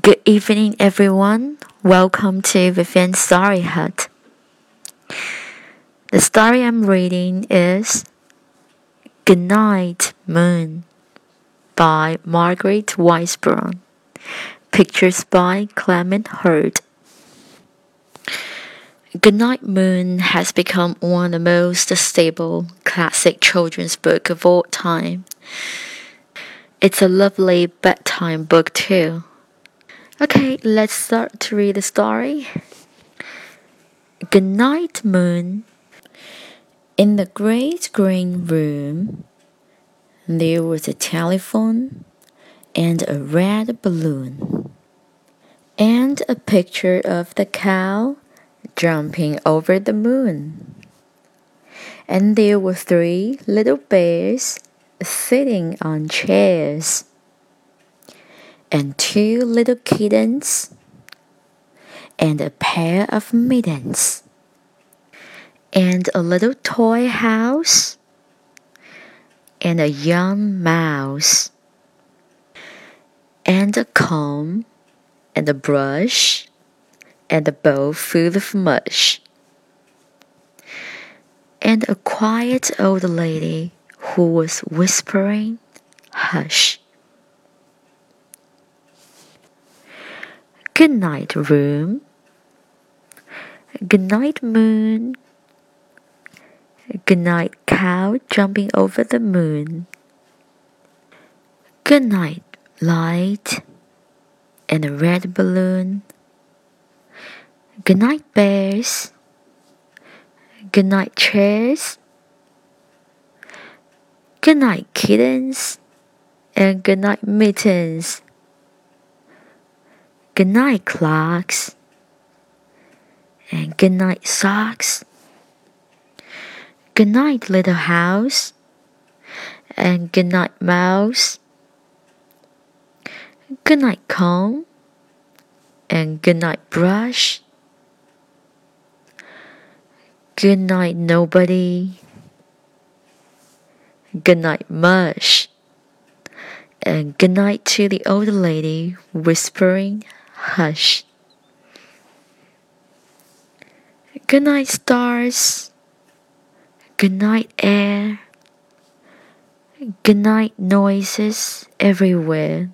Good evening, everyone. Welcome to Vivian's Story Hut. The story I'm reading is Good Night Moon by Margaret Wise Brown. Pictures by Clement Hurd. Goodnight Moon has become one of the most stable classic children's book of all time. It's a lovely bedtime book too. Okay, let's start to read the story. Good night, Moon. In the great green room, there was a telephone and a red balloon and a picture of the cow jumping over the moon. And there were three little bears sitting on chairs, and two little kittens, and a pair of mittens, and a little toy house, and a young mouse, and a comb, and a brush and a bowl full of mush. And a quiet old lady who was whispering, Hush. Good night, room. Good night, moon. Good night, cow jumping over the moon. Good night, light and a red balloon. Good night, bears. Good night, chairs. Good night, kittens. And good night, mittens. Good night, clocks. And good night, socks. Good night, little house. And good night, mouse. Good night, comb. And good night, brush. Good night, nobody. Good night, mush. And good night to the old lady whispering, hush. Good night, stars. Good night, air. Good night, noises everywhere.